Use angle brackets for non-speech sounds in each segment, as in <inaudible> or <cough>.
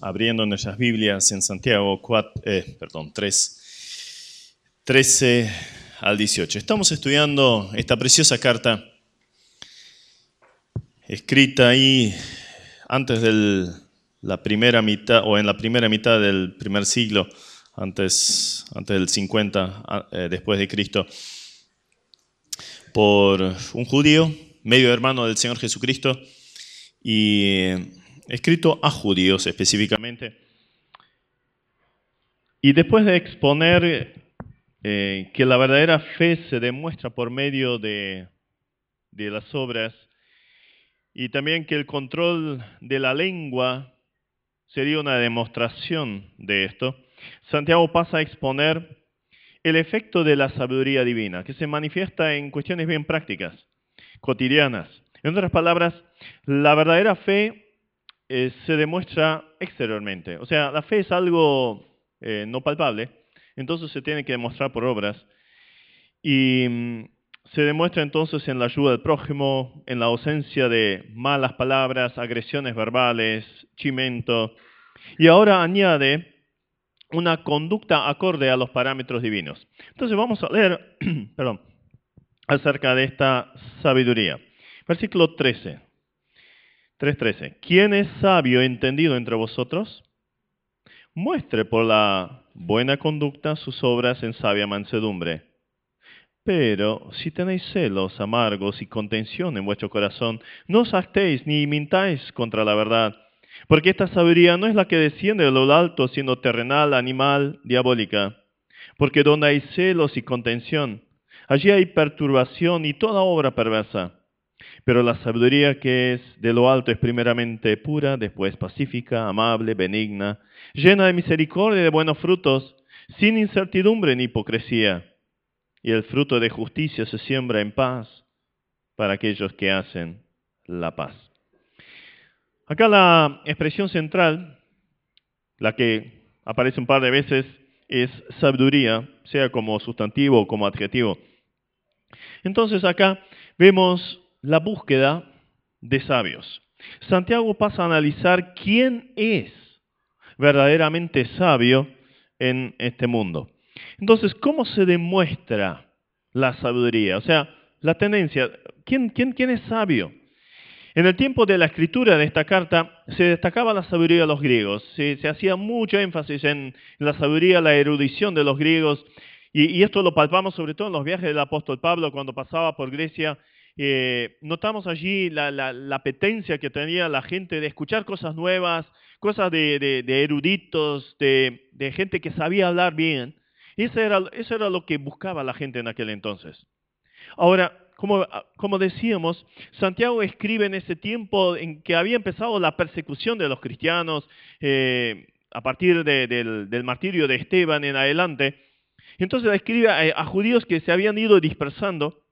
Abriendo nuestras Biblias en Santiago 4, eh, perdón, 3, 13 al 18. Estamos estudiando esta preciosa carta escrita ahí antes de la primera mitad, o en la primera mitad del primer siglo, antes, antes del 50 eh, después de Cristo, por un judío, medio hermano del Señor Jesucristo, y escrito a judíos específicamente. Y después de exponer eh, que la verdadera fe se demuestra por medio de, de las obras y también que el control de la lengua sería una demostración de esto, Santiago pasa a exponer el efecto de la sabiduría divina, que se manifiesta en cuestiones bien prácticas, cotidianas. En otras palabras, la verdadera fe eh, se demuestra exteriormente. O sea, la fe es algo eh, no palpable, entonces se tiene que demostrar por obras. Y mm, se demuestra entonces en la ayuda del prójimo, en la ausencia de malas palabras, agresiones verbales, chimento. Y ahora añade una conducta acorde a los parámetros divinos. Entonces vamos a leer <clears throat> perdón, acerca de esta sabiduría. Versículo 13. 3.13. ¿Quién es sabio entendido entre vosotros? Muestre por la buena conducta sus obras en sabia mansedumbre. Pero si tenéis celos amargos y contención en vuestro corazón, no os actéis ni mintáis contra la verdad, porque esta sabiduría no es la que desciende de lo alto, sino terrenal, animal, diabólica. Porque donde hay celos y contención, allí hay perturbación y toda obra perversa. Pero la sabiduría que es de lo alto es primeramente pura, después pacífica, amable, benigna, llena de misericordia y de buenos frutos, sin incertidumbre ni hipocresía. Y el fruto de justicia se siembra en paz para aquellos que hacen la paz. Acá la expresión central, la que aparece un par de veces, es sabiduría, sea como sustantivo o como adjetivo. Entonces acá vemos la búsqueda de sabios. Santiago pasa a analizar quién es verdaderamente sabio en este mundo. Entonces, ¿cómo se demuestra la sabiduría? O sea, la tendencia, ¿quién, quién, quién es sabio? En el tiempo de la escritura de esta carta se destacaba la sabiduría de los griegos, se, hacía mucho énfasis en la sabiduría, la erudición de los griegos, y, y, esto lo palpamos sobre todo en los viajes del apóstol Pablo cuando pasaba por Grecia eh, notamos allí la, apetencia que tenía la gente de escuchar cosas nuevas, cosas de, eruditos, de, gente que sabía hablar bien. Eso era, eso era lo que buscaba la gente en aquel entonces. Ahora, como, como, decíamos, Santiago escribe en ese tiempo en que había empezado la persecución de los cristianos eh, a partir del, martirio de Esteban en adelante. Entonces escribe a judíos que se habían ido dispersando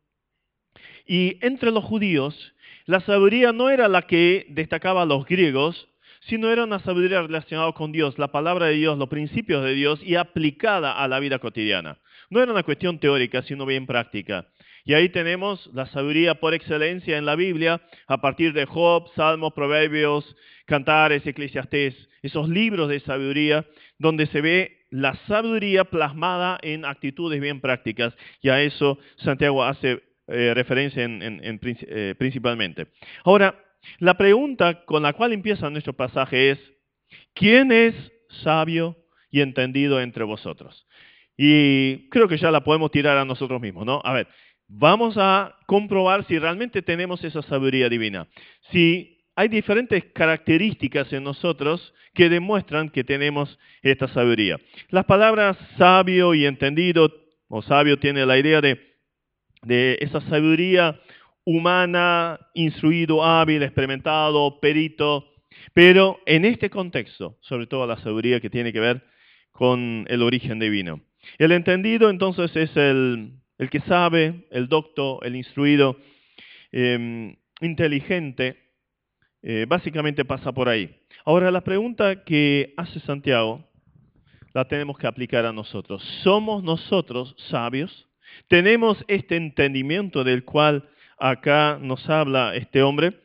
y entre los judíos, la sabiduría no era la que destacaba a los griegos, sino era una sabiduría relacionada con Dios, la palabra de Dios, los principios de Dios y aplicada a la vida cotidiana. No era una cuestión teórica, sino bien práctica. Y ahí tenemos la sabiduría por excelencia en la Biblia, a partir de Job, Salmos, Proverbios, Cantares, Eclesiastés, esos libros de sabiduría donde se ve la sabiduría plasmada en actitudes bien prácticas. Y a eso Santiago hace eh, referencia en, eh, principalmente. Ahora, la pregunta con la cual empieza nuestro pasaje es, ¿quién es sabio y entendido entre vosotros? Y creo que ya la podemos tirar a nosotros mismos, ¿no? A ver, vamos a comprobar si realmente tenemos esa sabiduría divina. Si hay diferentes características en nosotros que demuestran que tenemos esta sabiduría. Las palabras sabio y entendido, o sabio tiene la idea de de esa sabiduría humana, instruido, hábil, experimentado, perito, pero en este contexto, sobre todo la sabiduría que tiene que ver con el origen divino. El entendido entonces es el, que sabe, el docto, el instruido, em, inteligente, eh, básicamente pasa por ahí. Ahora la pregunta que hace Santiago la tenemos que aplicar a nosotros. ¿Somos nosotros sabios? Tenemos este entendimiento del cual acá nos habla este hombre.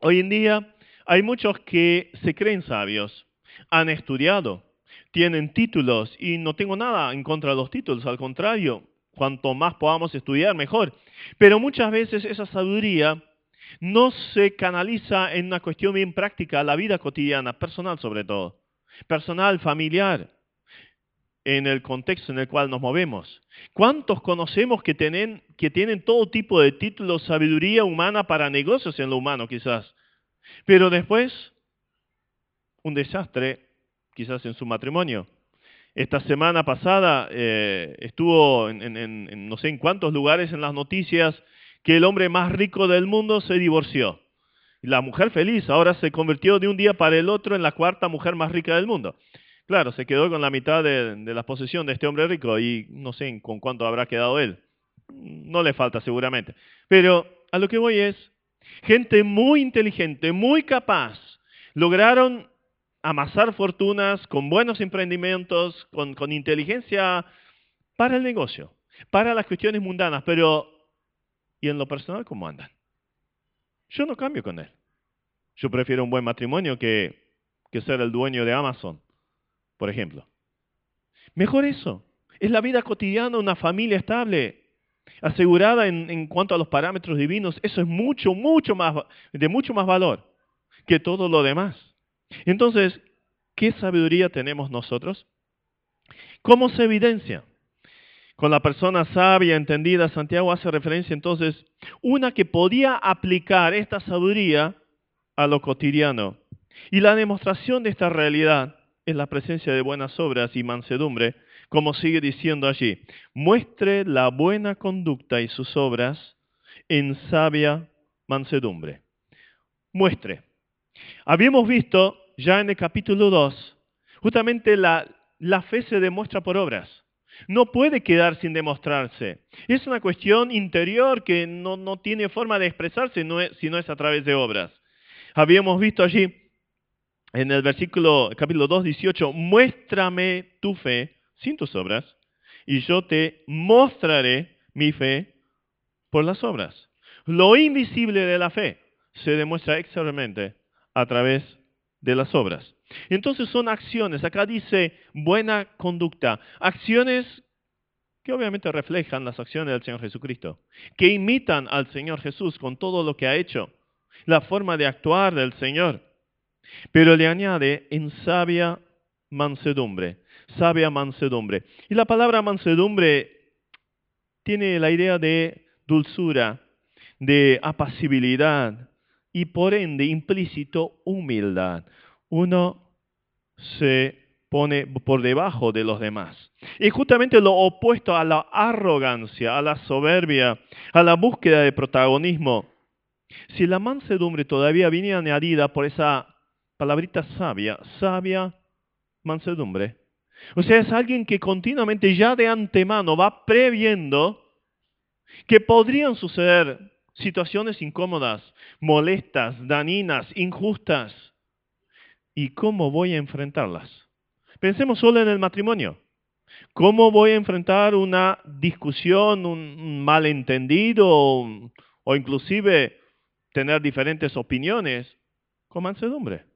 Hoy en día Hay muchos que se creen sabios, han estudiado, tienen títulos y no tengo nada en contra de los títulos, al contrario, cuanto más podamos estudiar, mejor. Pero muchas veces esa sabiduría no se canaliza en una cuestión bien práctica, la vida cotidiana, personal sobre todo, personal, familiar, en el contexto en el cual nos movemos. ¿Cuántos conocemos que tienen, que tienen todo tipo de títulos, sabiduría humana para negocios en lo humano quizás? Pero después, un desastre quizás en su matrimonio. Esta semana pasada eh, estuvo en, no sé en cuántos lugares en las noticias que el hombre más rico del mundo se divorció. La mujer feliz ahora se convirtió de un día para el otro en la cuarta mujer más rica del mundo. Claro, se quedó con la mitad de, la posesión de este hombre rico y no sé con cuánto habrá quedado él. No le falta seguramente. Pero a lo que voy es, gente muy inteligente, muy capaz, lograron amasar fortunas con buenos emprendimientos, con, con inteligencia para el negocio, para las cuestiones mundanas, pero ¿y en lo personal cómo andan? Yo no cambio con él. Yo prefiero un buen matrimonio que, que ser el dueño de Amazon, por ejemplo. Mejor eso. Es la vida cotidiana, una familia estable, asegurada en, cuanto a los parámetros divinos. Eso es mucho, mucho más, de mucho más valor que todo lo demás. Entonces, ¿qué sabiduría tenemos nosotros? ¿Cómo se evidencia? Con la persona sabia, entendida, Santiago hace referencia entonces, una que podía aplicar esta sabiduría a lo cotidiano. Y la demostración de esta realidad es la presencia de buenas obras y mansedumbre, como sigue diciendo allí, muestre la buena conducta y sus obras en sabia mansedumbre. Muestre. Habíamos visto ya en el capítulo 2, justamente la, la fe se demuestra por obras. No puede quedar sin demostrarse. Es una cuestión interior que no, no tiene forma de expresarse si no es a través de obras. Habíamos visto allí en el versículo capítulo 2, 18, muéstrame tu fe sin tus obras y yo te mostraré mi fe por las obras. Lo invisible de la fe se demuestra externamente a través de las obras. Entonces son acciones, acá dice buena conducta, acciones que obviamente reflejan las acciones del Señor Jesucristo, que imitan al Señor Jesús con todo lo que ha hecho, la forma de actuar del Señor. Pero le añade en sabia mansedumbre, sabia mansedumbre. Y la palabra mansedumbre tiene la idea de dulzura, de apacibilidad, y por ende implícito humildad. Uno se pone por debajo de los demás. Y justamente lo opuesto a la arrogancia, a la soberbia, a la búsqueda de protagonismo. Si la mansedumbre todavía viene añadida por esa palabrita sabia, sabia mansedumbre. O sea, es alguien que continuamente ya de antemano va previendo que podrían suceder situaciones incómodas, molestas, daninas, injustas. ¿Y cómo voy a enfrentarlas? Pensemos solo en el matrimonio. ¿Cómo voy a enfrentar una discusión, un malentendido o, inclusive tener diferentes opiniones con mansedumbre?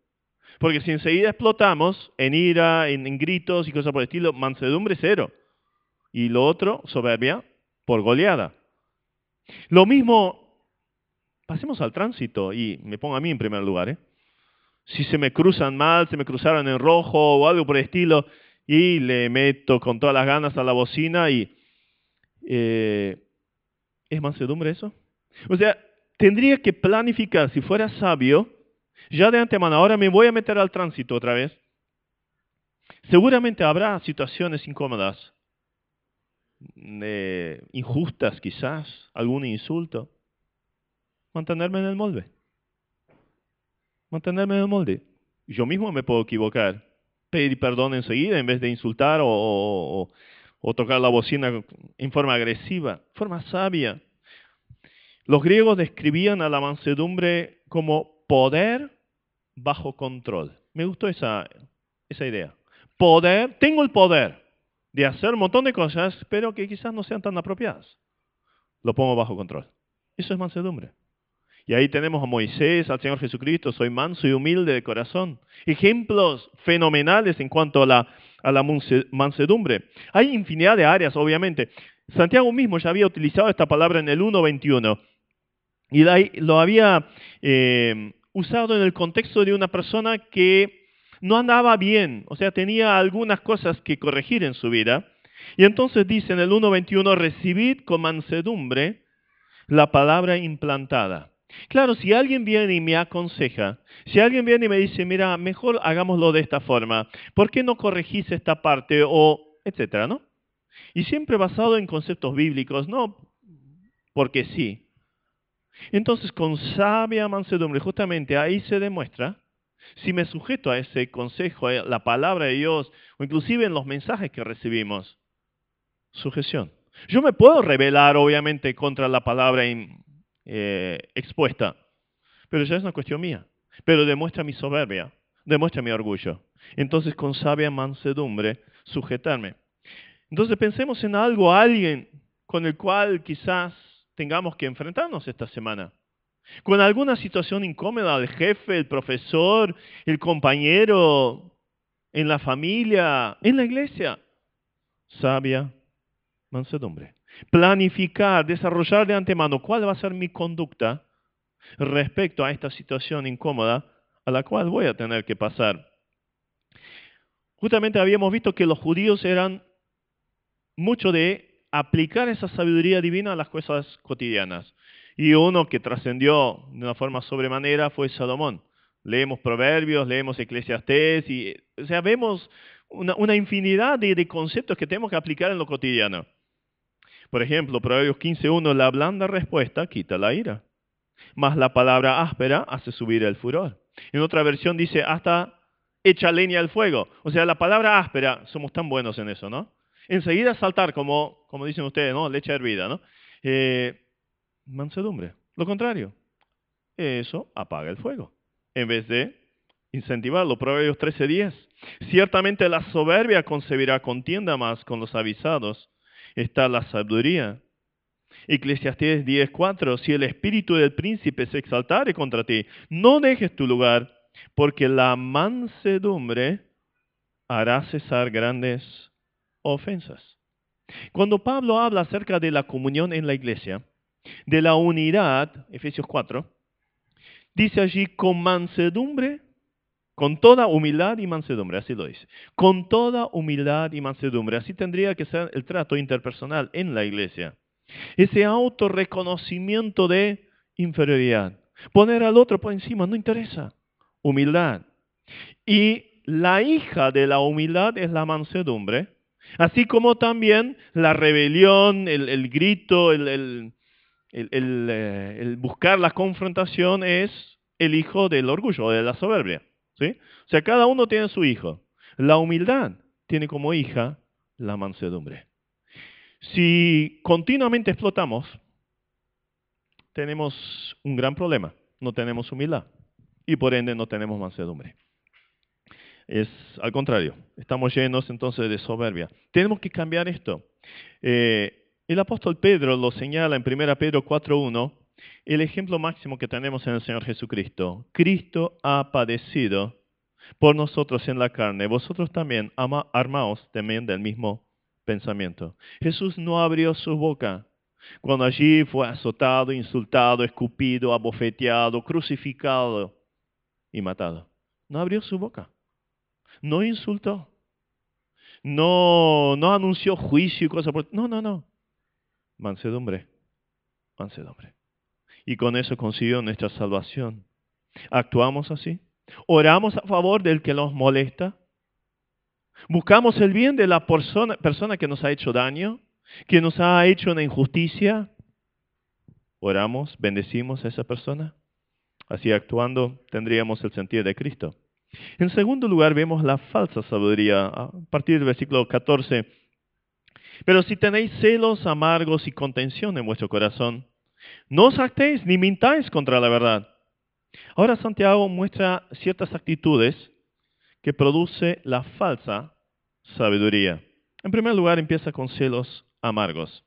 Porque si enseguida explotamos en ira, en, gritos y cosas por el estilo, mansedumbre cero. Y lo otro, soberbia, por goleada. Lo mismo Pasemos al tránsito y me pongo a mí en primer lugar. ¿eh? Si se me cruzan mal, se me cruzaron en rojo o algo por el estilo, y le meto con todas las ganas a la bocina y... Eh, ¿Es mansedumbre eso? O sea, tendría que planificar, si fuera sabio, ya de antemano, ahora me voy a meter al tránsito otra vez. Seguramente habrá situaciones incómodas, eh, injustas quizás, algún insulto mantenerme en el molde. Mantenerme en el molde. Yo mismo me puedo equivocar. Pedir perdón enseguida en vez de insultar o, tocar la bocina en forma agresiva, forma sabia. Los griegos describían a la mansedumbre como poder bajo control. Me gustó esa, esa idea. Poder, tengo el poder de hacer un montón de cosas, pero que quizás no sean tan apropiadas. Lo pongo bajo control. Eso es mansedumbre. Y ahí tenemos a Moisés, al Señor Jesucristo, soy manso y humilde de corazón. Ejemplos fenomenales en cuanto a la, a la mansedumbre. Hay infinidad de áreas, obviamente. Santiago mismo ya había utilizado esta palabra en el 1.21 y lo había eh, usado en el contexto de una persona que no andaba bien, o sea, tenía algunas cosas que corregir en su vida. Y entonces dice en el 1.21, recibid con mansedumbre la palabra implantada. Claro, si alguien viene y me aconseja, si alguien viene y me dice, mira, mejor hagámoslo de esta forma, ¿por qué no corregís esta parte? O, etcétera, ¿no? Y siempre basado en conceptos bíblicos, no porque sí. Entonces, con sabia mansedumbre, justamente ahí se demuestra, si me sujeto a ese consejo, a la palabra de Dios, o inclusive en los mensajes que recibimos, sujeción. Yo me puedo rebelar, obviamente, contra la palabra eh, expuesta, pero ya es una cuestión mía. Pero demuestra mi soberbia, demuestra mi orgullo. Entonces, con sabia mansedumbre, sujetarme. Entonces, pensemos en algo, alguien con el cual quizás tengamos que enfrentarnos esta semana. Con alguna situación incómoda, el jefe, el profesor, el compañero, en la familia, en la iglesia. Sabia mansedumbre. Planificar, desarrollar de antemano cuál va a ser mi conducta respecto a esta situación incómoda a la cual voy a tener que pasar. Justamente habíamos visto que los judíos eran mucho de aplicar esa sabiduría divina a las cosas cotidianas. Y uno que trascendió de una forma sobremanera fue Salomón. Leemos Proverbios, leemos Eclesiastés, y, o sea, vemos una, infinidad de, de, conceptos que tenemos que aplicar en lo cotidiano. Por ejemplo, Proverbios 15.1, la blanda respuesta quita la ira, más la palabra áspera hace subir el furor. En otra versión dice, hasta echa leña al fuego. O sea, la palabra áspera, somos tan buenos en eso, ¿no? Enseguida saltar, como, como dicen ustedes, ¿no? Leche hervida, ¿no? Eh, mansedumbre. Lo contrario, eso apaga el fuego. En vez de incentivarlo. Proverbios 13.10. Ciertamente la soberbia concebirá contienda más con los avisados está la sabiduría. Eclesiastés 10:4, si el espíritu del príncipe se exaltare contra ti, no dejes tu lugar, porque la mansedumbre hará cesar grandes ofensas. Cuando Pablo habla acerca de la comunión en la iglesia, de la unidad, Efesios 4, dice allí con mansedumbre con toda humildad y mansedumbre, así lo dice. Con toda humildad y mansedumbre. Así tendría que ser el trato interpersonal en la iglesia. Ese autorreconocimiento de inferioridad. Poner al otro por encima no interesa. Humildad. Y la hija de la humildad es la mansedumbre. Así como también la rebelión, el, grito, el, eh, el buscar la confrontación es el hijo del orgullo, de la soberbia. ¿Sí? O sea, cada uno tiene su hijo. La humildad tiene como hija la mansedumbre. Si continuamente explotamos, tenemos un gran problema. No tenemos humildad y por ende no tenemos mansedumbre. Es al contrario, estamos llenos entonces de soberbia. Tenemos que cambiar esto. Eh, el apóstol Pedro lo señala en 1 Pedro 4.1 el ejemplo máximo que tenemos en el Señor Jesucristo. Cristo ha padecido por nosotros en la carne. Vosotros también armaos también del mismo pensamiento. Jesús no abrió su boca cuando allí fue azotado, insultado, escupido, abofeteado, crucificado y matado. No abrió su boca. No insultó. No, no anunció juicio y cosas por... No, no, no. Mansedumbre. Mansedumbre y con eso consiguió nuestra salvación. ¿Actuamos así? ¿Oramos a favor del que nos molesta? ¿Buscamos el bien de la persona, persona que nos ha hecho daño? ¿Que nos ha hecho una injusticia? ¿Oramos, bendecimos a esa persona? Así actuando tendríamos el sentido de Cristo. En segundo lugar vemos la falsa sabiduría a partir del versículo 14. Pero si tenéis celos amargos y contención en vuestro corazón, no os actéis ni mintáis contra la verdad. Ahora Santiago muestra ciertas actitudes que produce la falsa sabiduría. En primer lugar, empieza con celos amargos.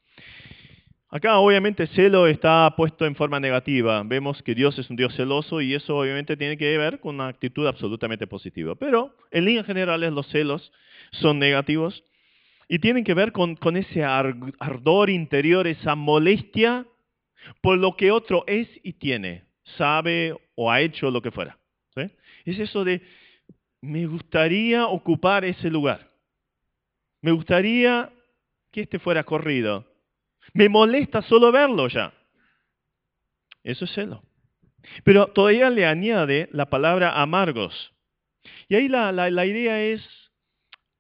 Acá obviamente celo está puesto en forma negativa. Vemos que Dios es un Dios celoso y eso obviamente tiene que ver con una actitud absolutamente positiva. Pero en líneas generales los celos son negativos y tienen que ver con, ese ardor interior, esa molestia por lo que otro es y tiene, sabe o ha hecho lo que fuera. Es eso de, me gustaría ocupar ese lugar. Me gustaría que este fuera corrido. Me molesta solo verlo ya. Eso es celo. Pero todavía le añade la palabra amargos. Y ahí la, la idea es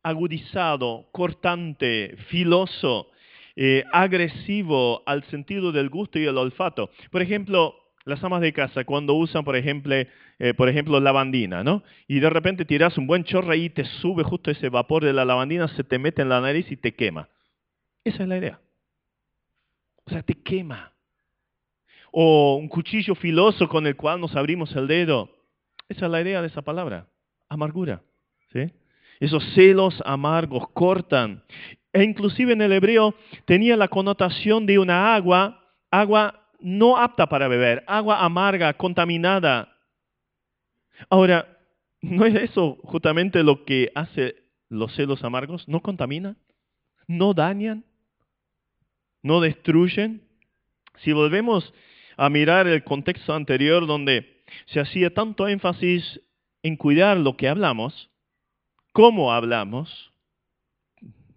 agudizado, cortante, filoso, eh, agresivo al sentido del gusto y el olfato. Por ejemplo, las amas de casa cuando usan, por ejemplo, eh, por ejemplo, lavandina, ¿no? Y de repente tiras un buen chorro y te sube justo ese vapor de la lavandina, se te mete en la nariz y te quema. Esa es la idea. O sea, te quema. O un cuchillo filoso con el cual nos abrimos el dedo. Esa es la idea de esa palabra. Amargura. ¿sí? Esos celos amargos cortan. E inclusive en el hebreo tenía la connotación de una agua, agua no apta para beber, agua amarga, contaminada. Ahora, ¿no es eso justamente lo que hace los celos amargos? ¿No contaminan? ¿No dañan? ¿No destruyen? Si volvemos a mirar el contexto anterior donde se hacía tanto énfasis en cuidar lo que hablamos, cómo hablamos,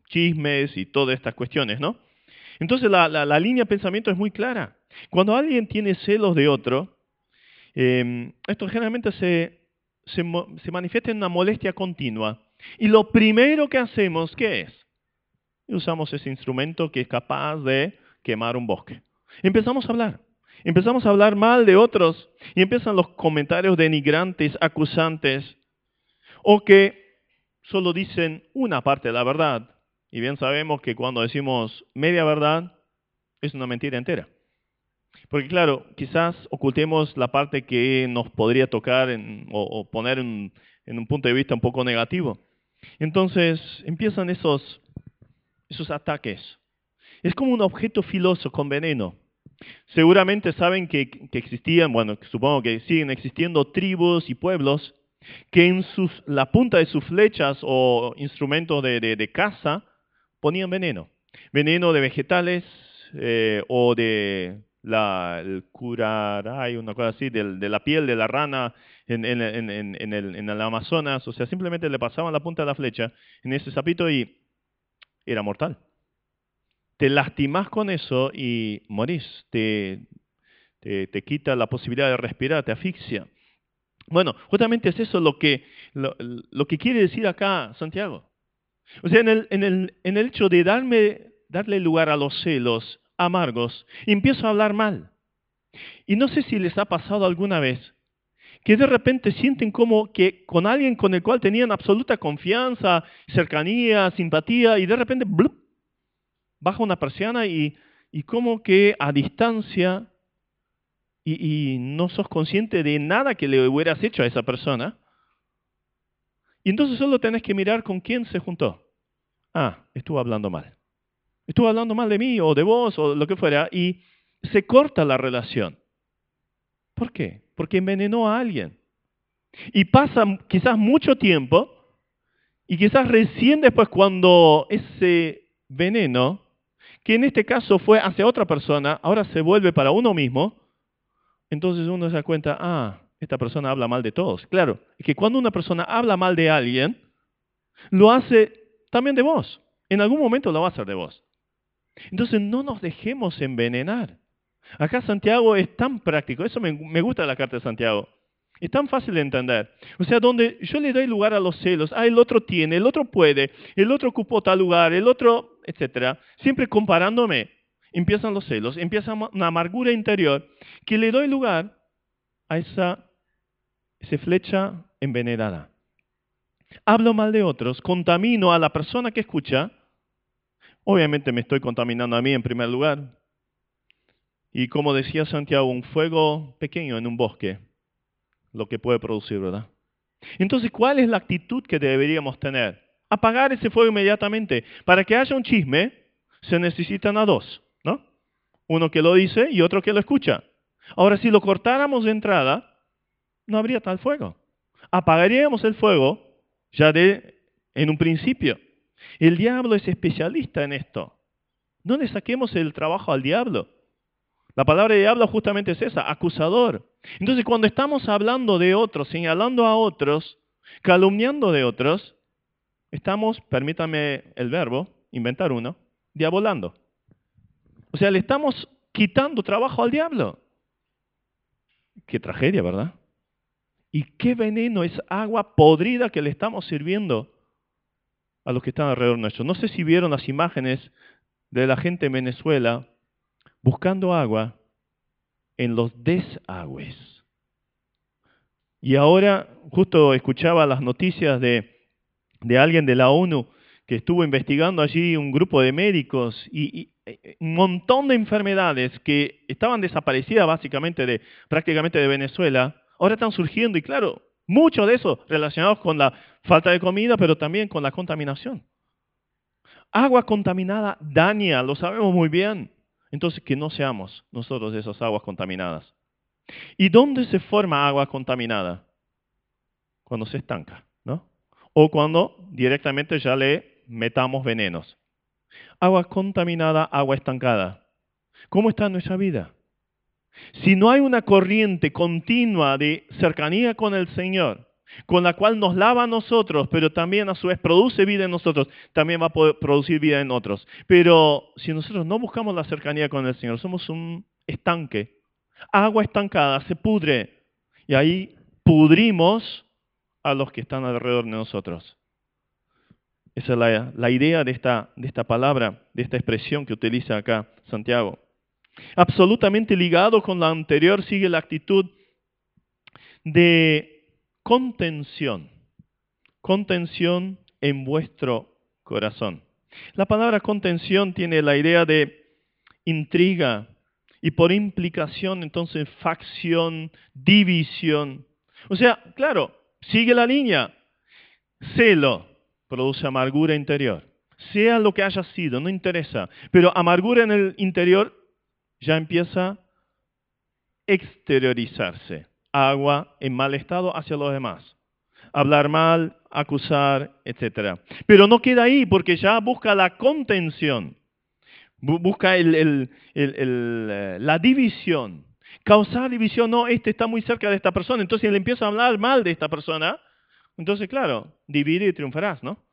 chismes y todas estas cuestiones, ¿no? Entonces la, línea de pensamiento es muy clara. Cuando alguien tiene celos de otro, em, esto generalmente se, se, manifiesta en una molestia continua. Y lo primero que hacemos, ¿qué es? Usamos ese instrumento que es capaz de quemar un bosque. Empezamos a hablar. Empezamos a hablar mal de otros y empiezan los comentarios denigrantes, acusantes, o que solo dicen una parte de la verdad. Y bien sabemos que cuando decimos media verdad, es una mentira entera. Porque claro, quizás ocultemos la parte que nos podría tocar o, poner en, un punto de vista un poco negativo. Entonces empiezan esos, esos ataques. Es como un objeto filoso con veneno. Seguramente saben que, existían, bueno, supongo que siguen existiendo tribus y pueblos que en sus, la punta de sus flechas o instrumentos de, caza ponían veneno. Veneno de vegetales eh, o de la el curaray, una cosa así, de, la piel de la rana en, el, en, el, Amazonas. O sea, simplemente le pasaban la punta de la flecha en ese sapito y era mortal. Te lastimas con eso y morís. Te, te, te quita la posibilidad de respirar, te asfixia. Bueno, justamente es eso lo que, lo, que quiere decir acá Santiago. O sea, en el, en el, en el hecho de darme, darle lugar a los celos amargos, empiezo a hablar mal. Y no sé si les ha pasado alguna vez que de repente sienten como que con alguien con el cual tenían absoluta confianza, cercanía, simpatía, y de repente baja una persiana y, y como que a distancia y, no sos consciente de nada que le hubieras hecho a esa persona, y entonces solo tenés que mirar con quién se juntó. Ah, estuvo hablando mal. Estuvo hablando mal de mí o de vos o lo que fuera y se corta la relación. ¿Por qué? Porque envenenó a alguien. Y pasa quizás mucho tiempo y quizás recién después cuando ese veneno, que en este caso fue hacia otra persona, ahora se vuelve para uno mismo, entonces uno se da cuenta, ah, esta persona habla mal de todos. Claro, es que cuando una persona habla mal de alguien, lo hace también de vos. En algún momento lo va a hacer de vos. Entonces no nos dejemos envenenar. Acá Santiago es tan práctico, eso me, gusta la carta de Santiago. Es tan fácil de entender. O sea, donde yo le doy lugar a los celos, ah, el otro tiene, el otro puede, el otro ocupó tal lugar, el otro, etcétera, siempre comparándome empiezan los celos, empieza una amargura interior que le doy lugar a esa, esa flecha envenenada. Hablo mal de otros, contamino a la persona que escucha, obviamente me estoy contaminando a mí en primer lugar. Y como decía Santiago, un fuego pequeño en un bosque, lo que puede producir, ¿verdad? Entonces, ¿cuál es la actitud que deberíamos tener? Apagar ese fuego inmediatamente. Para que haya un chisme, se necesitan a dos Uno que lo dice y otro que lo escucha. Ahora, si lo cortáramos de entrada, no habría tal fuego. Apagaríamos el fuego ya de en un principio. El diablo es especialista en esto. No le saquemos el trabajo al diablo. La palabra de diablo justamente es esa, acusador. Entonces, cuando estamos hablando de otros, señalando a otros, calumniando de otros, estamos, permítame el verbo, inventar uno, diabolando. O sea, le estamos quitando trabajo al diablo. Qué tragedia, ¿verdad? Y qué veneno es agua podrida que le estamos sirviendo a los que están alrededor nuestro. No sé si vieron las imágenes de la gente en Venezuela buscando agua en los desagües. Y ahora justo escuchaba las noticias de, de alguien de la ONU que estuvo investigando allí un grupo de médicos y, eh, un montón de enfermedades que estaban desaparecidas básicamente de prácticamente de Venezuela, ahora están surgiendo y claro, muchos de esos relacionados con la falta de comida, pero también con la contaminación. Agua contaminada daña, lo sabemos muy bien. Entonces, que no seamos nosotros esas aguas contaminadas. ¿Y dónde se forma agua contaminada? Cuando se estanca, ¿no? O cuando directamente ya le metamos venenos. Agua contaminada, agua estancada. ¿Cómo está nuestra vida? Si no hay una corriente continua de cercanía con el Señor, con la cual nos lava a nosotros, pero también a su vez produce vida en nosotros, también va a poder producir vida en otros. Pero si nosotros no buscamos la cercanía con el Señor, somos un estanque, agua estancada, se pudre, y ahí pudrimos a los que están alrededor de nosotros. Esa es la, la idea de esta, de esta palabra, de esta expresión que utiliza acá Santiago. Absolutamente ligado con la anterior sigue la actitud de contención, contención en vuestro corazón. La palabra contención tiene la idea de intriga y por implicación entonces facción, división. O sea, claro, sigue la línea. Celo produce amargura interior. Sea lo que haya sido, no interesa. Pero amargura en el interior ya empieza a exteriorizarse agua en mal estado hacia los demás. Hablar mal, acusar, etc. Pero no queda ahí porque ya busca la contención, busca eh, la división. Causar división, no, este está muy cerca de esta persona, entonces le empieza a hablar mal de esta persona, entonces claro, divide y triunfarás, ¿no?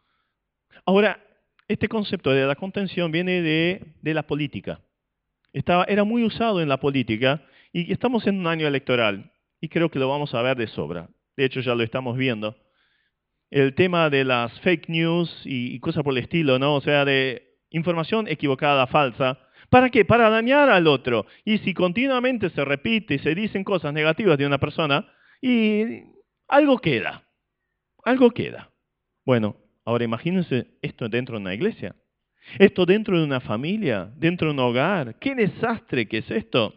Ahora, este concepto de la contención viene de, de la política. Estaba, era muy usado en la política y estamos en un año electoral. Y creo que lo vamos a ver de sobra. De hecho, ya lo estamos viendo. El tema de las fake news y, cosas por el estilo, ¿no? O sea, de información equivocada, falsa. ¿Para qué? Para dañar al otro. Y si continuamente se repite y se dicen cosas negativas de una persona, y algo queda. Algo queda. Bueno, ahora imagínense esto dentro de una iglesia. Esto dentro de una familia, dentro de un hogar. ¿Qué desastre que es esto?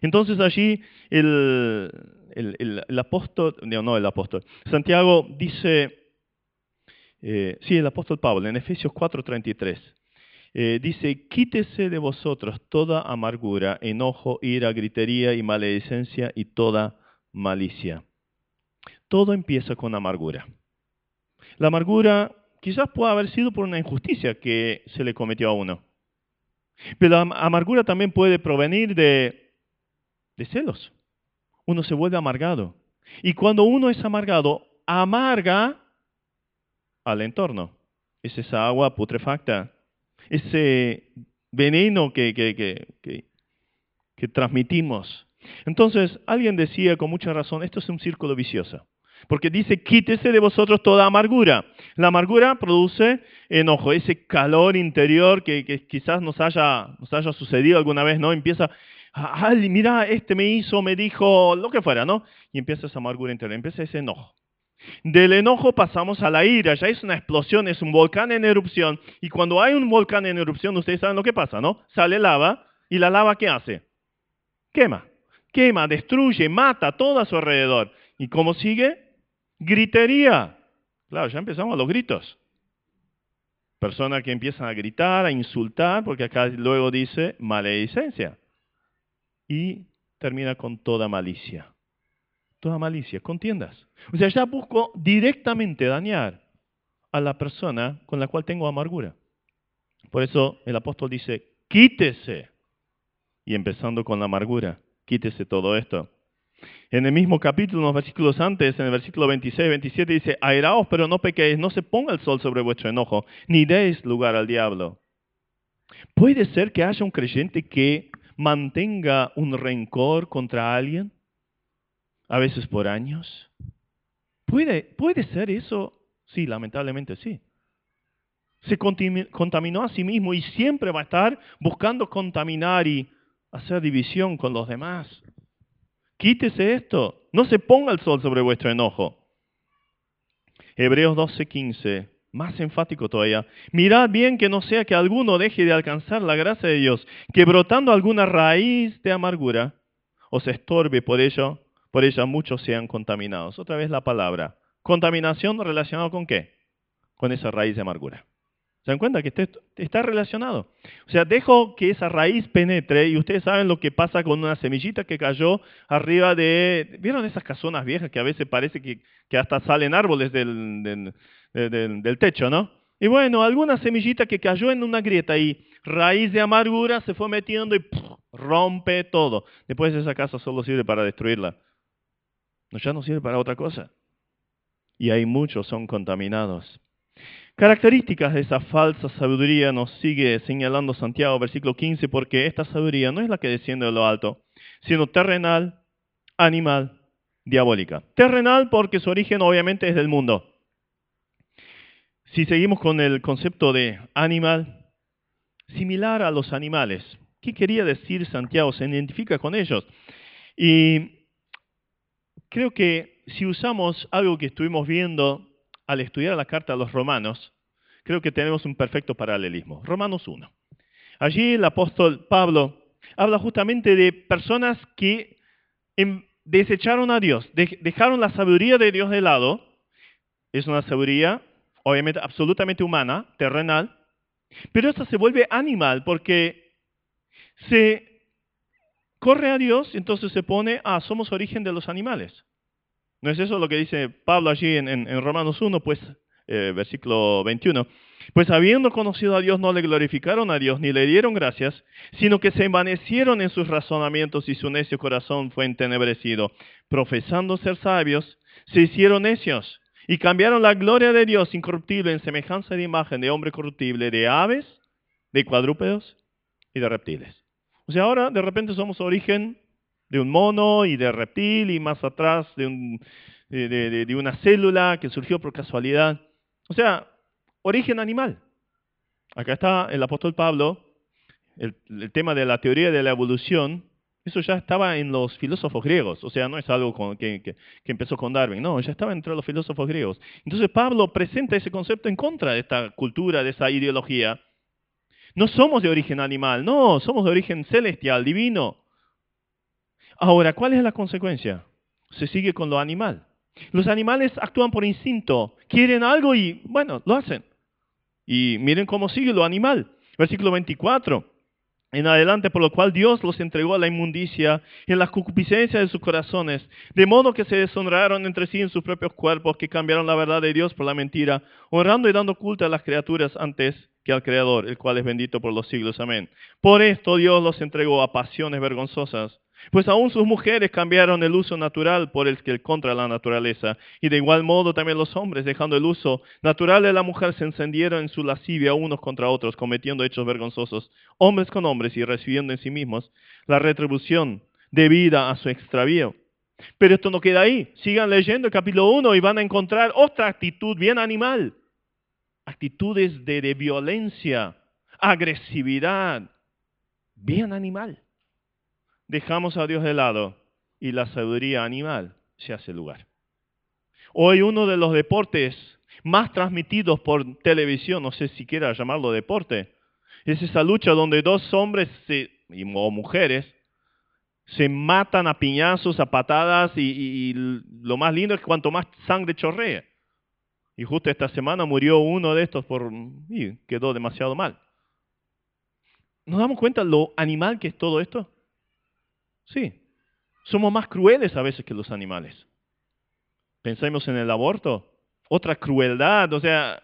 Entonces allí el, apóstol, no, el apóstol, Santiago dice, eh, sí, el apóstol Pablo, en Efesios 4:33, eh, dice, quítese de vosotros toda amargura, enojo, ira, gritería y maledicencia y toda malicia. Todo empieza con amargura. La amargura quizás pueda haber sido por una injusticia que se le cometió a uno. Pero la amargura también puede provenir de de celos. Uno se vuelve amargado. Y cuando uno es amargado, amarga al entorno. Es esa agua putrefacta, ese veneno que, que, que, transmitimos. Entonces, alguien decía con mucha razón, esto es un círculo vicioso. Porque dice, quítese de vosotros toda amargura. La amargura produce enojo, ese calor interior que, que quizás nos haya, nos haya sucedido alguna vez, ¿no? Empieza ay, mira, este me hizo, me dijo, lo que fuera, ¿no? Y empieza esa amargura interior, empieza ese enojo. Del enojo pasamos a la ira, ya es una explosión, es un volcán en erupción. Y cuando hay un volcán en erupción, ustedes saben lo que pasa, ¿no? Sale lava y la lava ¿qué hace? Quema, quema, destruye, mata todo a su alrededor. ¿Y cómo sigue? Gritería. Claro, ya empezamos a los gritos. Personas que empiezan a gritar, a insultar, porque acá luego dice maledicencia. Y termina con toda malicia. Toda malicia, contiendas. O sea, ya busco directamente dañar a la persona con la cual tengo amargura. Por eso el apóstol dice, quítese. Y empezando con la amargura, quítese todo esto. En el mismo capítulo, unos versículos antes, en el versículo 26, 27, dice, airaos, pero no pequéis, no se ponga el sol sobre vuestro enojo, ni deis lugar al diablo. ¿Puede ser que haya un creyente que mantenga un rencor contra alguien? A veces por años. ¿Puede, puede ser eso? Sí, lamentablemente sí. Se contaminó a sí mismo y siempre va a estar buscando contaminar y hacer división con los demás. Quítese esto. No se ponga el sol sobre vuestro enojo. Hebreos 12:15, más enfático todavía. Mirad bien que no sea que alguno deje de alcanzar la gracia de Dios, que brotando alguna raíz de amargura os estorbe por ello, por ella muchos sean contaminados. Otra vez la palabra. Contaminación relacionada con qué? Con esa raíz de amargura. ¿Se dan cuenta que está relacionado? O sea, dejo que esa raíz penetre y ustedes saben lo que pasa con una semillita que cayó arriba de... ¿Vieron esas casonas viejas que a veces parece que, hasta salen árboles del, del, techo, no? Y bueno, alguna semillita que cayó en una grieta y raíz de amargura se fue metiendo y rompe todo. Después esa casa solo sirve para destruirla. No, ya no sirve para otra cosa. Y hay muchos son contaminados. Características de esa falsa sabiduría nos sigue señalando Santiago, versículo 15, porque esta sabiduría no es la que desciende de lo alto, sino terrenal, animal, diabólica. Terrenal porque su origen obviamente es del mundo. Si seguimos con el concepto de animal, similar a los animales. ¿Qué quería decir Santiago? Se identifica con ellos. Y creo que si usamos algo que estuvimos viendo al estudiar la carta a los romanos, creo que tenemos un perfecto paralelismo. Romanos 1. Allí el apóstol Pablo habla justamente de personas que em, desecharon a Dios, dejaron la sabiduría de Dios de lado. Es una sabiduría, obviamente, absolutamente humana, terrenal, pero esta se vuelve animal porque se corre a Dios, entonces se pone, ah, somos origen de los animales. ¿No es eso lo que dice Pablo allí en, Romanos 1, pues, eh, versículo 21? Pues habiendo conocido a Dios no le glorificaron a Dios ni le dieron gracias, sino que se envanecieron en sus razonamientos y su necio corazón fue entenebrecido. Profesando ser sabios, se hicieron necios y cambiaron la gloria de Dios incorruptible en semejanza de imagen de hombre corruptible, de aves, de cuadrúpedos y de reptiles. O sea, ahora de repente somos origen de un mono y de reptil y más atrás de, de, una célula que surgió por casualidad. O sea, origen animal. Acá está el apóstol Pablo, el, tema de la teoría de la evolución, eso ya estaba en los filósofos griegos, o sea, no es algo que, que, empezó con Darwin, no, ya estaba entre los filósofos griegos. Entonces Pablo presenta ese concepto en contra de esta cultura, de esa ideología. No somos de origen animal, no, somos de origen celestial, divino. Ahora, ¿cuál es la consecuencia? Se sigue con lo animal. Los animales actúan por instinto, quieren algo y, bueno, lo hacen. Y miren cómo sigue lo animal. Versículo 24. En adelante, por lo cual Dios los entregó a la inmundicia y en la concupiscencia de sus corazones, de modo que se deshonraron entre sí en sus propios cuerpos, que cambiaron la verdad de Dios por la mentira, honrando y dando culto a las criaturas antes que al Creador, el cual es bendito por los siglos. Amén. Por esto Dios los entregó a pasiones vergonzosas pues aún sus mujeres cambiaron el uso natural por el que contra la naturaleza. Y de igual modo también los hombres, dejando el uso natural de la mujer, se encendieron en su lascivia unos contra otros, cometiendo hechos vergonzosos, hombres con hombres, y recibiendo en sí mismos la retribución debida a su extravío. Pero esto no queda ahí. Sigan leyendo el capítulo 1 y van a encontrar otra actitud bien animal. Actitudes de, de violencia, agresividad, bien animal dejamos a Dios de lado y la sabiduría animal se hace lugar. Hoy uno de los deportes más transmitidos por televisión, no sé si quiera llamarlo deporte, es esa lucha donde dos hombres o mujeres se matan a piñazos, a patadas y, lo más lindo es cuanto más sangre chorrea. Y justo esta semana murió uno de estos por y quedó demasiado mal. ¿Nos damos cuenta lo animal que es todo esto? Sí. Somos más crueles a veces que los animales. Pensemos en el aborto. Otra crueldad, o sea,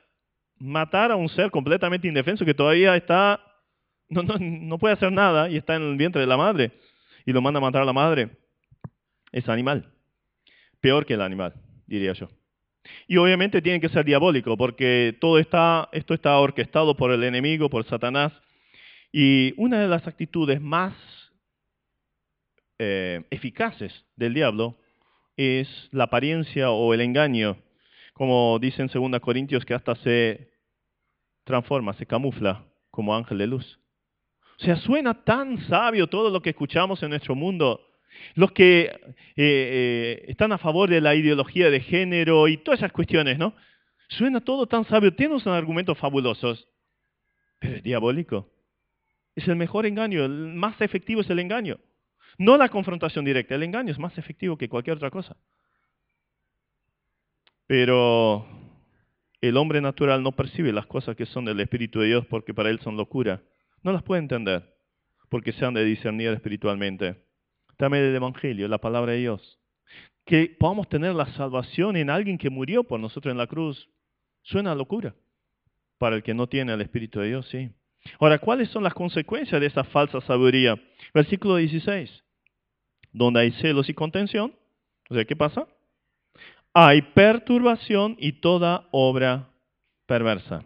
matar a un ser completamente indefenso que todavía está, no, no, no puede hacer nada y está en el vientre de la madre y lo manda a matar a la madre. Es animal. Peor que el animal, diría yo. Y obviamente tiene que ser diabólico, porque todo está, esto está orquestado por el enemigo, por Satanás. Y una de las actitudes más eh, eficaces del diablo es la apariencia o el engaño, como dice en 2 Corintios, que hasta se transforma, se camufla como ángel de luz. O sea, suena tan sabio todo lo que escuchamos en nuestro mundo, los que eh, eh, están a favor de la ideología de género y todas esas cuestiones, ¿no? Suena todo tan sabio, tiene unos argumentos fabulosos, pero es diabólico. Es el mejor engaño, el más efectivo es el engaño. No la confrontación directa, el engaño es más efectivo que cualquier otra cosa. Pero el hombre natural no percibe las cosas que son del Espíritu de Dios porque para él son locura. No las puede entender porque se han de discernir espiritualmente. Dame el Evangelio, la palabra de Dios. Que podamos tener la salvación en alguien que murió por nosotros en la cruz. Suena locura. Para el que no tiene el Espíritu de Dios, sí. Ahora, ¿cuáles son las consecuencias de esa falsa sabiduría? Versículo 16. Donde hay celos y contención. O sea, ¿qué pasa? Hay perturbación y toda obra perversa.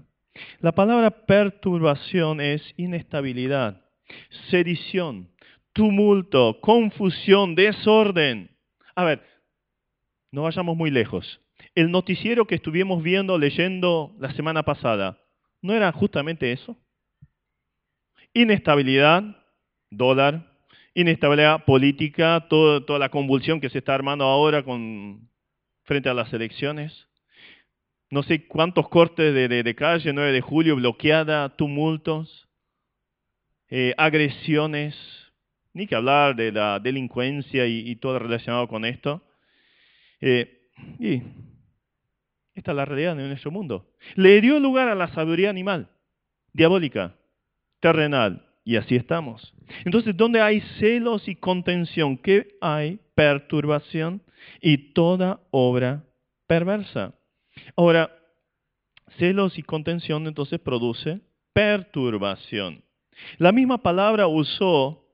La palabra perturbación es inestabilidad, sedición, tumulto, confusión, desorden. A ver, no vayamos muy lejos. El noticiero que estuvimos viendo, leyendo la semana pasada, ¿no era justamente eso? Inestabilidad, dólar, inestabilidad política, toda la convulsión que se está armando ahora con, frente a las elecciones. No sé cuántos cortes de, calle, 9 de julio, bloqueada, tumultos, eh, agresiones, ni que hablar de la delincuencia y, todo relacionado con esto. Eh, y esta es la realidad de nuestro mundo. Le dio lugar a la sabiduría animal, diabólica, terrenal, y así estamos. Entonces, ¿dónde hay celos y contención? ¿Qué hay? Perturbación y toda obra perversa. Ahora, celos y contención entonces produce perturbación. La misma palabra usó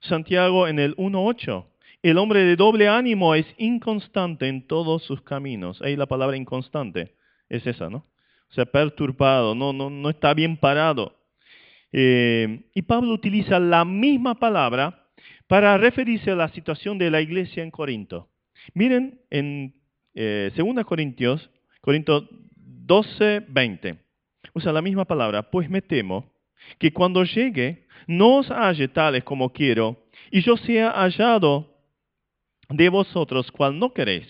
Santiago en el 1.8. El hombre de doble ánimo es inconstante en todos sus caminos. Ahí la palabra inconstante es esa, ¿no? O sea, perturbado, no, no, no está bien parado. Eh, y Pablo utiliza la misma palabra para referirse a la situación de la iglesia en Corinto. Miren en eh, 2 Corintios, Corinto 12, 20. Usa la misma palabra, pues me temo que cuando llegue no os halle tales como quiero, y yo sea hallado de vosotros cual no queréis.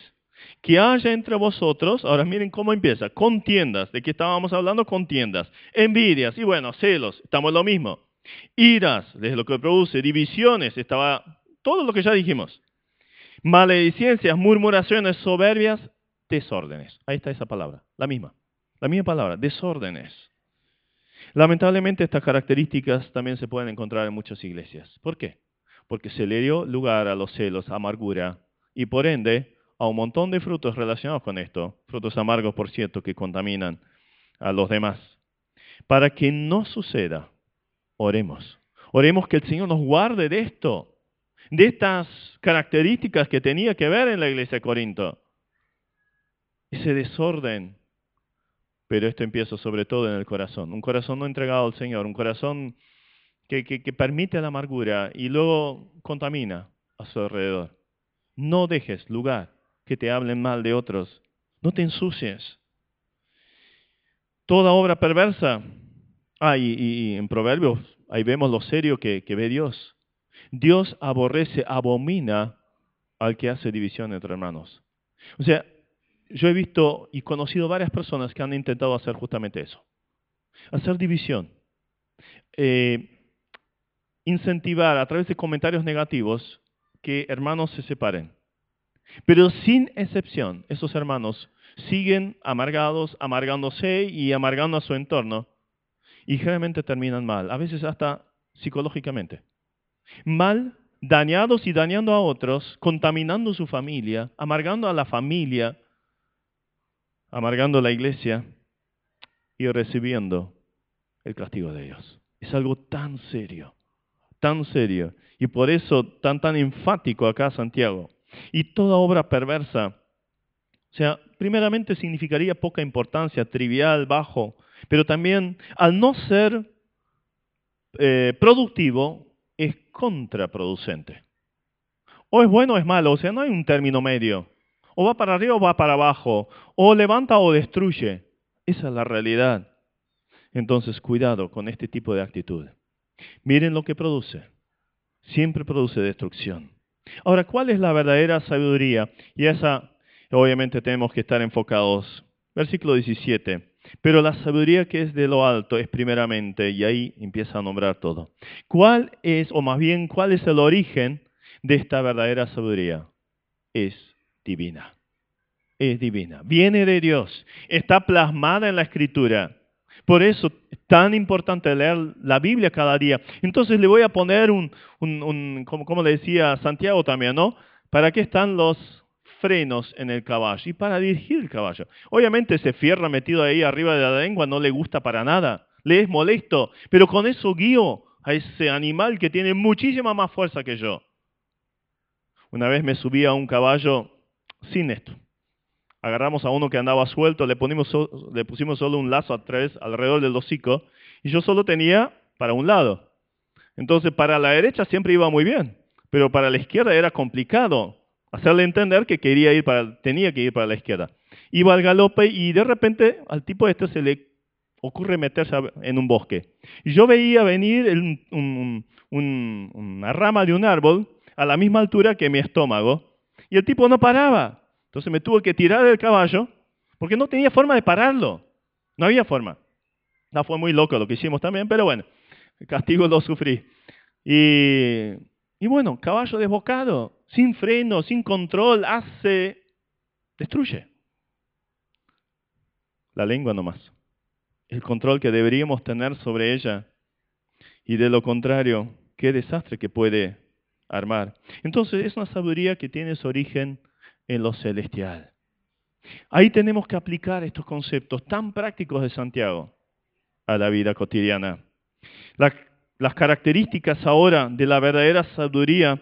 Que haya entre vosotros, ahora miren cómo empieza, contiendas, de qué estábamos hablando, contiendas, envidias, y bueno, celos, estamos lo mismo. Iras, desde lo que produce, divisiones, estaba todo lo que ya dijimos. Maledicencias, murmuraciones, soberbias, desórdenes. Ahí está esa palabra, la misma, la misma palabra, desórdenes. Lamentablemente estas características también se pueden encontrar en muchas iglesias. ¿Por qué? Porque se le dio lugar a los celos, amargura y por ende a un montón de frutos relacionados con esto, frutos amargos por cierto que contaminan a los demás. Para que no suceda, oremos. Oremos que el Señor nos guarde de esto, de estas características que tenía que ver en la iglesia de Corinto. Ese desorden, pero esto empieza sobre todo en el corazón. Un corazón no entregado al Señor, un corazón que, que, permite la amargura y luego contamina a su alrededor. No dejes lugar que te hablen mal de otros. No te ensucies. Toda obra perversa. Ah, y, en Proverbios ahí vemos lo serio que, ve Dios. Dios aborrece, abomina al que hace división entre hermanos. O sea, yo he visto y conocido varias personas que han intentado hacer justamente eso. Hacer división. Eh, incentivar a través de comentarios negativos que hermanos se separen. Pero sin excepción, esos hermanos siguen amargados, amargándose y amargando a su entorno. Y generalmente terminan mal, a veces hasta psicológicamente. Mal, dañados y dañando a otros, contaminando su familia, amargando a la familia, amargando a la iglesia y recibiendo el castigo de Dios. Es algo tan serio, tan serio. Y por eso tan, tan enfático acá Santiago. Y toda obra perversa, o sea, primeramente significaría poca importancia, trivial, bajo, pero también al no ser eh, productivo, es contraproducente. O es bueno o es malo, o sea, no hay un término medio. O va para arriba o va para abajo, o levanta o destruye. Esa es la realidad. Entonces, cuidado con este tipo de actitud. Miren lo que produce. Siempre produce destrucción. Ahora, ¿cuál es la verdadera sabiduría? Y esa, obviamente, tenemos que estar enfocados. Versículo 17. Pero la sabiduría que es de lo alto es primeramente, y ahí empieza a nombrar todo. ¿Cuál es, o más bien, cuál es el origen de esta verdadera sabiduría? Es divina. Es divina. Viene de Dios. Está plasmada en la escritura. Por eso es tan importante leer la Biblia cada día. Entonces le voy a poner un, como, como, le decía Santiago también, ¿no? ¿Para qué están los frenos en el caballo? Y para dirigir el caballo. Obviamente ese fierro metido ahí arriba de la lengua no le gusta para nada. Le es molesto. Pero con eso guío a ese animal que tiene muchísima más fuerza que yo. Una vez me subí a un caballo sin esto agarramos a uno que andaba suelto, le, le pusimos solo un lazo a tres alrededor del hocico y yo solo tenía para un lado. Entonces para la derecha siempre iba muy bien, pero para la izquierda era complicado hacerle entender que quería ir para, tenía que ir para la izquierda. Iba al galope y de repente al tipo este se le ocurre meterse en un bosque. Y yo veía venir una rama de un árbol a la misma altura que mi estómago y el tipo no paraba. Entonces me tuvo que tirar del caballo porque no tenía forma de pararlo. No había forma. No fue muy loco lo que hicimos también, pero bueno, el castigo lo sufrí. Y, y bueno, caballo desbocado, sin freno, sin control, hace, destruye. La lengua nomás. El control que deberíamos tener sobre ella. Y de lo contrario, qué desastre que puede armar. Entonces es una sabiduría que tiene su origen en lo celestial. Ahí tenemos que aplicar estos conceptos tan prácticos de Santiago a la vida cotidiana. las características ahora de la verdadera sabiduría.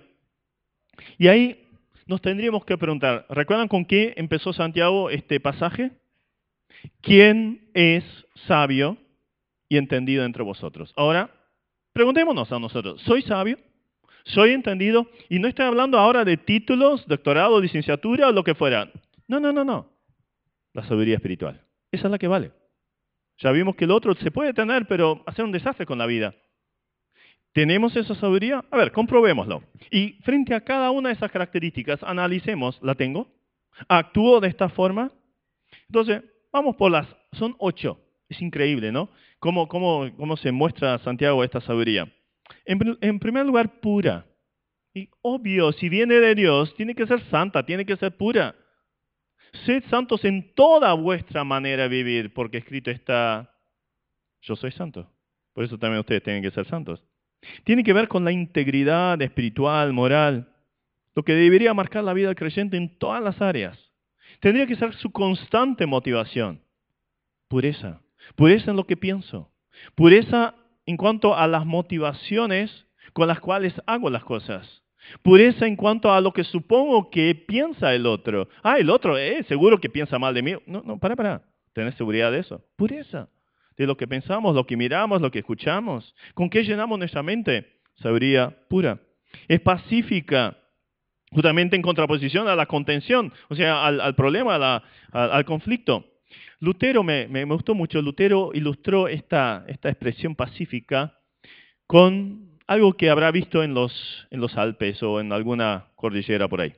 Y ahí nos tendríamos que preguntar, ¿recuerdan con qué empezó Santiago este pasaje? ¿Quién es sabio y entendido entre vosotros? Ahora, preguntémonos a nosotros, ¿soy sabio? Soy entendido, y no estoy hablando ahora de títulos, doctorado, licenciatura o lo que fuera. No, no, no, no. La sabiduría espiritual. Esa es la que vale. Ya vimos que el otro se puede tener, pero hacer un desastre con la vida. ¿Tenemos esa sabiduría? A ver, comprobémoslo. Y frente a cada una de esas características, analicemos, ¿la tengo? ¿Actúo de esta forma? Entonces, vamos por las, son ocho. Es increíble, ¿no? ¿Cómo, cómo, cómo se muestra Santiago esta sabiduría? En, primer lugar, pura. Y obvio, si viene de Dios, tiene que ser santa, tiene que ser pura. Sed santos en toda vuestra manera de vivir, porque escrito está, yo soy santo. Por eso también ustedes tienen que ser santos. Tiene que ver con la integridad espiritual, moral, lo que debería marcar la vida creyente en todas las áreas. Tendría que ser su constante motivación. Pureza. Pureza en lo que pienso. Pureza en cuanto a las motivaciones con las cuales hago las cosas. Pureza en cuanto a lo que supongo que piensa el otro. Ah, el otro, eh, seguro que piensa mal de mí. No, no, para, para. ¿Tenés seguridad de eso? Pureza. De lo que pensamos, lo que miramos, lo que escuchamos. ¿Con qué llenamos nuestra mente? Sabiduría pura. Es pacífica, justamente en contraposición a la contención, o sea, al, problema, al conflicto. Lutero me, gustó mucho, Lutero ilustró esta, expresión pacífica con algo que habrá visto en los, en los Alpes o en alguna cordillera por ahí.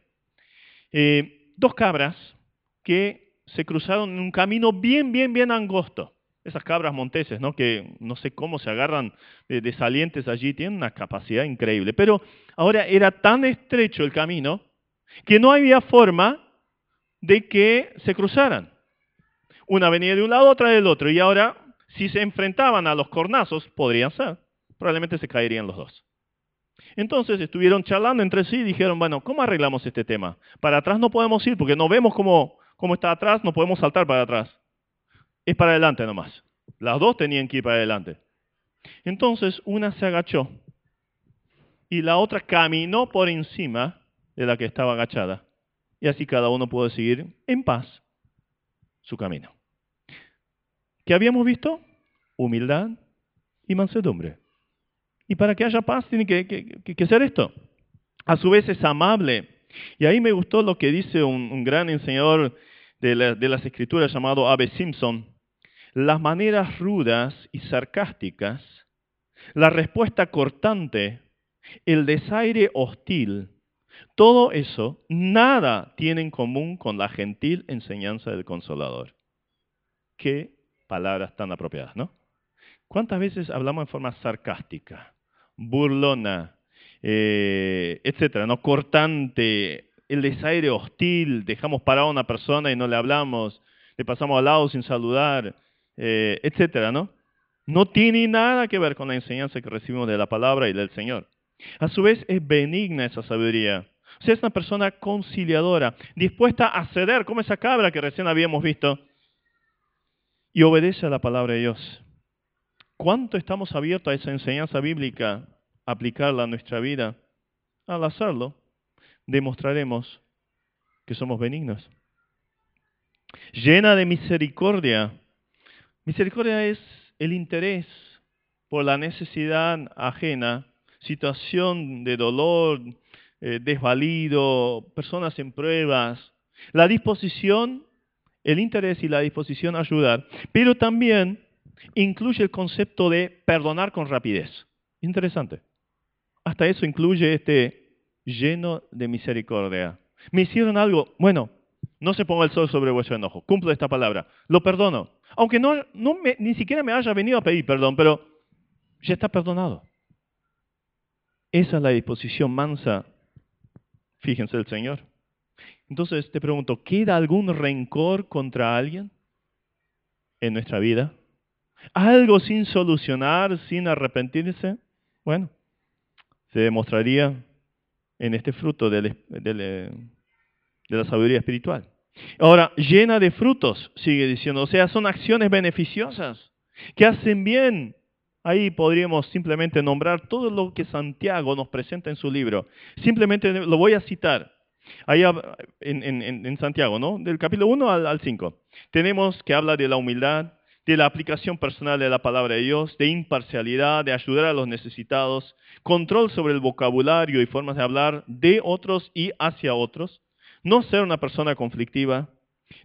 Eh, dos cabras que se cruzaron en un camino bien, bien, bien angosto. Esas cabras monteses, ¿no? que no sé cómo se agarran de, salientes allí, tienen una capacidad increíble. Pero ahora era tan estrecho el camino que no había forma de que se cruzaran. Una venía de un lado, otra del otro. Y ahora, si se enfrentaban a los cornazos, podrían ser. Probablemente se caerían los dos. Entonces estuvieron charlando entre sí y dijeron, bueno, ¿cómo arreglamos este tema? Para atrás no podemos ir porque no vemos cómo, cómo está atrás, no podemos saltar para atrás. Es para adelante nomás. Las dos tenían que ir para adelante. Entonces una se agachó y la otra caminó por encima de la que estaba agachada. Y así cada uno pudo seguir en paz su camino. ¿Qué habíamos visto? Humildad y mansedumbre. Y para que haya paz tiene que, ser esto. A su vez es amable. Y ahí me gustó lo que dice un, gran enseñador de, las escrituras llamado Abe Simpson. Las maneras rudas y sarcásticas, la respuesta cortante, el desaire hostil, todo eso, nada tiene en común con la gentil enseñanza del consolador. Qué palabras tan apropiadas, ¿no? ¿Cuántas veces hablamos en forma sarcástica, burlona, eh, etcétera, no cortante, el desaire hostil, dejamos parado a una persona y no le hablamos, le pasamos al lado sin saludar, eh, etcétera, ¿no? No tiene nada que ver con la enseñanza que recibimos de la palabra y del Señor. A su vez es benigna esa sabiduría. O sea, es una persona conciliadora, dispuesta a ceder, como esa cabra que recién habíamos visto, y obedece a la palabra de Dios. ¿Cuánto estamos abiertos a esa enseñanza bíblica, aplicarla a nuestra vida? Al hacerlo, demostraremos que somos benignos. Llena de misericordia. Misericordia es el interés por la necesidad ajena, situación de dolor, eh, desvalido, personas en pruebas. La disposición, el interés y la disposición a ayudar, pero también incluye el concepto de perdonar con rapidez. Interesante. Hasta eso incluye este lleno de misericordia. Me hicieron algo, bueno, no se ponga el sol sobre vuestro enojo, cumplo esta palabra, lo perdono. Aunque no, ni siquiera me haya venido a pedir perdón, pero ya está perdonado. Esa es la disposición mansa Fíjense el Señor. Entonces te pregunto, ¿queda algún rencor contra alguien en nuestra vida? ¿Algo sin solucionar, sin arrepentirse? Bueno, se demostraría en este fruto de, la sabiduría espiritual. Ahora, llena de frutos, sigue diciendo, o sea, son acciones beneficiosas que hacen bien Ahí podríamos simplemente nombrar todo lo que Santiago nos presenta en su libro. Simplemente lo voy a citar. Ahí en, Santiago, ¿no? Del capítulo 1 al, al 5. Tenemos que habla de la humildad, de la aplicación personal de la palabra de Dios, de imparcialidad, de ayudar a los necesitados, control sobre el vocabulario y formas de hablar de otros y hacia otros, no ser una persona conflictiva,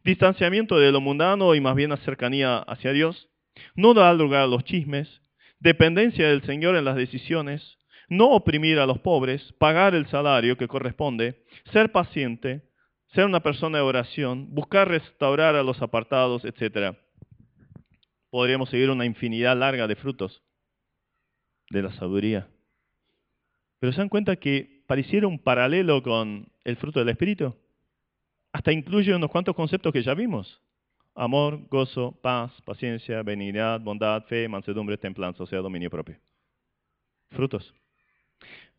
distanciamiento de lo mundano y más bien la cercanía hacia Dios, no dar lugar a los chismes, dependencia del Señor en las decisiones, no oprimir a los pobres, pagar el salario que corresponde, ser paciente, ser una persona de oración, buscar restaurar a los apartados, etc. Podríamos seguir una infinidad larga de frutos de la sabiduría. Pero se dan cuenta que pareciera un paralelo con el fruto del Espíritu. Hasta incluye unos cuantos conceptos que ya vimos amor, gozo, paz, paciencia, benignidad, bondad, fe, mansedumbre, templanza, o sea, dominio propio. Frutos.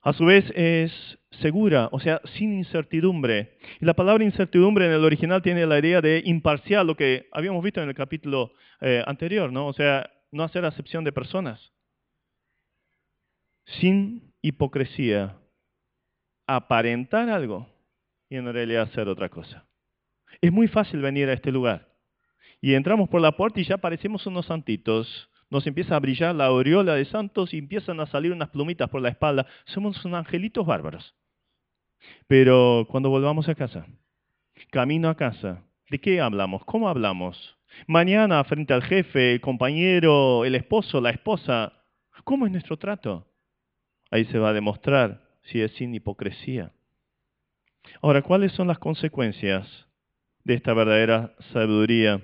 A su vez es segura, o sea, sin incertidumbre. Y la palabra incertidumbre en el original tiene la idea de imparcial, lo que habíamos visto en el capítulo eh, anterior, ¿no? O sea, no hacer acepción de personas. Sin hipocresía, aparentar algo y en realidad hacer otra cosa. Es muy fácil venir a este lugar y entramos por la puerta y ya parecemos unos santitos. Nos empieza a brillar la aureola de santos y empiezan a salir unas plumitas por la espalda. Somos unos angelitos bárbaros. Pero cuando volvamos a casa, camino a casa, ¿de qué hablamos? ¿Cómo hablamos? Mañana frente al jefe, el compañero, el esposo, la esposa, ¿cómo es nuestro trato? Ahí se va a demostrar si es sin hipocresía. Ahora, ¿cuáles son las consecuencias de esta verdadera sabiduría?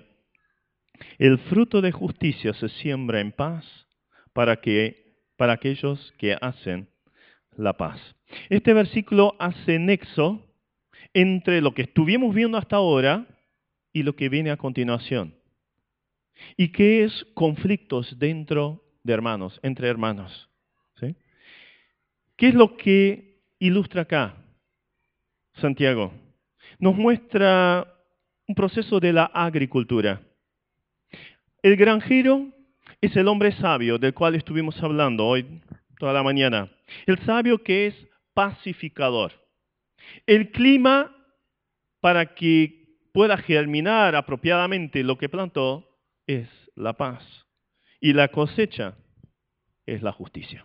El fruto de justicia se siembra en paz para, que, para aquellos que hacen la paz. Este versículo hace nexo entre lo que estuvimos viendo hasta ahora y lo que viene a continuación. ¿Y qué es conflictos dentro de hermanos, entre hermanos? ¿Qué es lo que ilustra acá Santiago? Nos muestra un proceso de la agricultura. El granjero es el hombre sabio del cual estuvimos hablando hoy toda la mañana. El sabio que es pacificador. El clima para que pueda germinar apropiadamente lo que plantó es la paz. Y la cosecha es la justicia.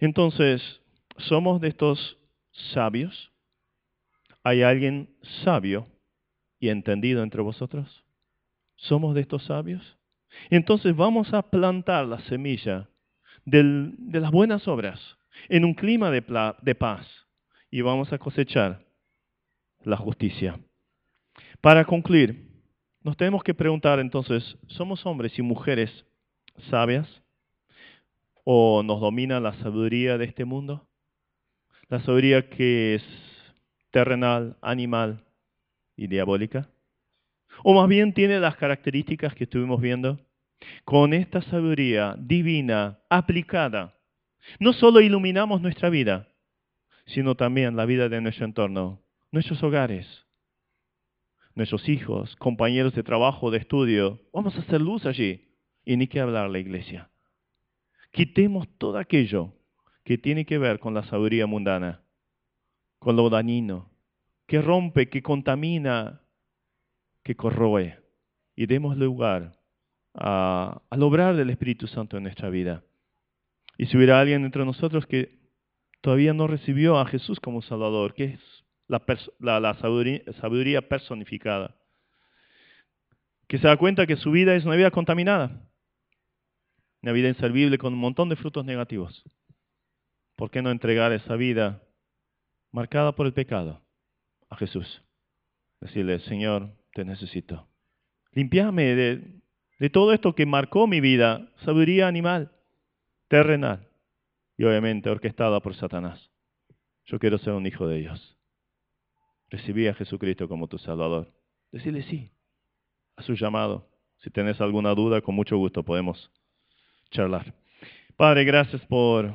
Entonces, ¿somos de estos sabios? ¿Hay alguien sabio y entendido entre vosotros? ¿Somos de estos sabios? Entonces vamos a plantar la semilla de las buenas obras en un clima de, de paz y vamos a cosechar la justicia. Para concluir, nos tenemos que preguntar entonces, ¿somos hombres y mujeres sabias? ¿O nos domina la sabiduría de este mundo? La sabiduría que es terrenal, animal y diabólica. ¿O más bien tiene las características que estuvimos viendo? Con esta sabiduría divina aplicada, no solo iluminamos nuestra vida, sino también la vida de nuestro entorno, nuestros hogares, nuestros hijos, compañeros de trabajo, de estudio. Vamos a hacer luz allí. Y ni que hablar la iglesia. Quitemos todo aquello que tiene que ver con la sabiduría mundana, con lo dañino, que rompe, que contamina, que corroe. Y demos lugar al obrar del Espíritu Santo en nuestra vida. Y si hubiera alguien entre nosotros que todavía no recibió a Jesús como Salvador, que es la, sabiduría, personificada. Que se da cuenta que su vida es una vida contaminada, una vida inservible con un montón de frutos negativos. ¿Por qué no entregar esa vida marcada por el pecado a Jesús? Decirle, Señor, te necesito. Limpiame de, de todo esto que marcó mi vida, sabiduría animal, terrenal y obviamente orquestada por Satanás. Yo quiero ser un hijo de Dios recibí a Jesucristo como tu Salvador. Decirle sí a su llamado. Si tienes alguna duda, con mucho gusto podemos charlar. Padre, gracias por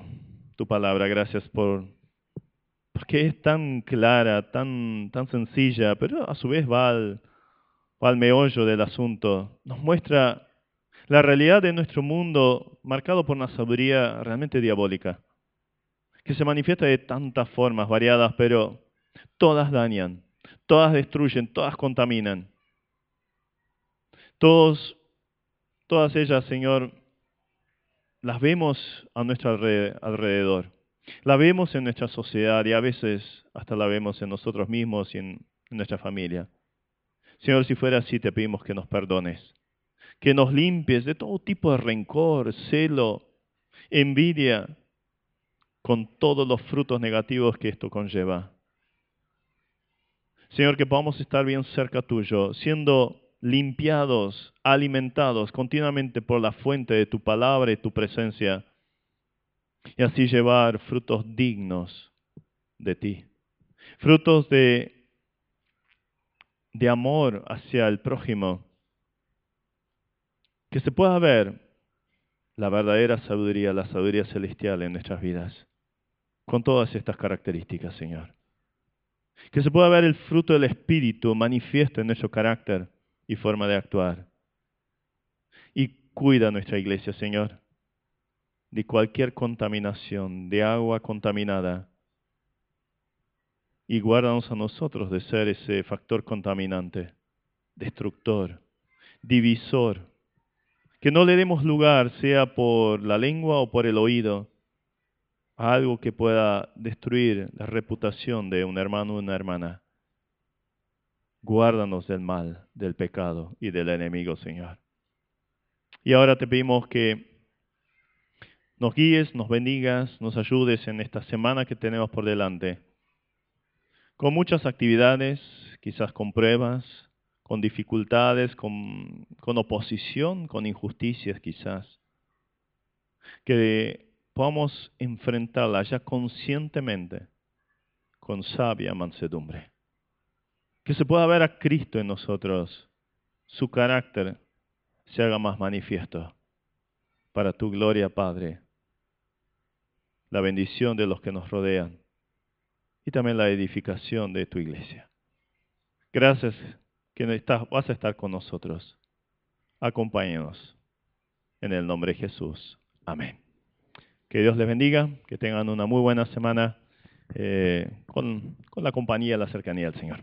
tu palabra, gracias por porque es tan clara, tan, tan sencilla, pero a su vez va al, va al meollo del asunto. Nos muestra la realidad de nuestro mundo marcado por una sabiduría realmente diabólica, que se manifiesta de tantas formas variadas, pero Todas dañan, todas destruyen, todas contaminan. Todos, todas ellas, Señor, las vemos a nuestro alrededor. La vemos en nuestra sociedad y a veces hasta la vemos en nosotros mismos y en nuestra familia. Señor, si fuera así, te pedimos que nos perdones, que nos limpies de todo tipo de rencor, celo, envidia, con todos los frutos negativos que esto conlleva. Señor, que podamos estar bien cerca tuyo, siendo limpiados, alimentados continuamente por la fuente de tu palabra y tu presencia, y así llevar frutos dignos de ti, frutos de, de amor hacia el prójimo, que se pueda ver la verdadera sabiduría, la sabiduría celestial en nuestras vidas, con todas estas características, Señor. Que se pueda ver el fruto del Espíritu manifiesto en nuestro carácter y forma de actuar. Y cuida nuestra iglesia, Señor, de cualquier contaminación, de agua contaminada. Y guárdanos a nosotros de ser ese factor contaminante, destructor, divisor. Que no le demos lugar, sea por la lengua o por el oído, algo que pueda destruir la reputación de un hermano o una hermana. Guárdanos del mal, del pecado y del enemigo, Señor. Y ahora te pedimos que nos guíes, nos bendigas, nos ayudes en esta semana que tenemos por delante. Con muchas actividades, quizás con pruebas, con dificultades, con, oposición, con injusticias quizás. Que podamos enfrentarla ya conscientemente con sabia mansedumbre. Que se pueda ver a Cristo en nosotros, su carácter, se haga más manifiesto para tu gloria, Padre, la bendición de los que nos rodean y también la edificación de tu iglesia. Gracias que vas a estar con nosotros. Acompáñenos. En el nombre de Jesús. Amén. Que Dios les bendiga, que tengan una muy buena semana eh, con, con la compañía y la cercanía del Señor.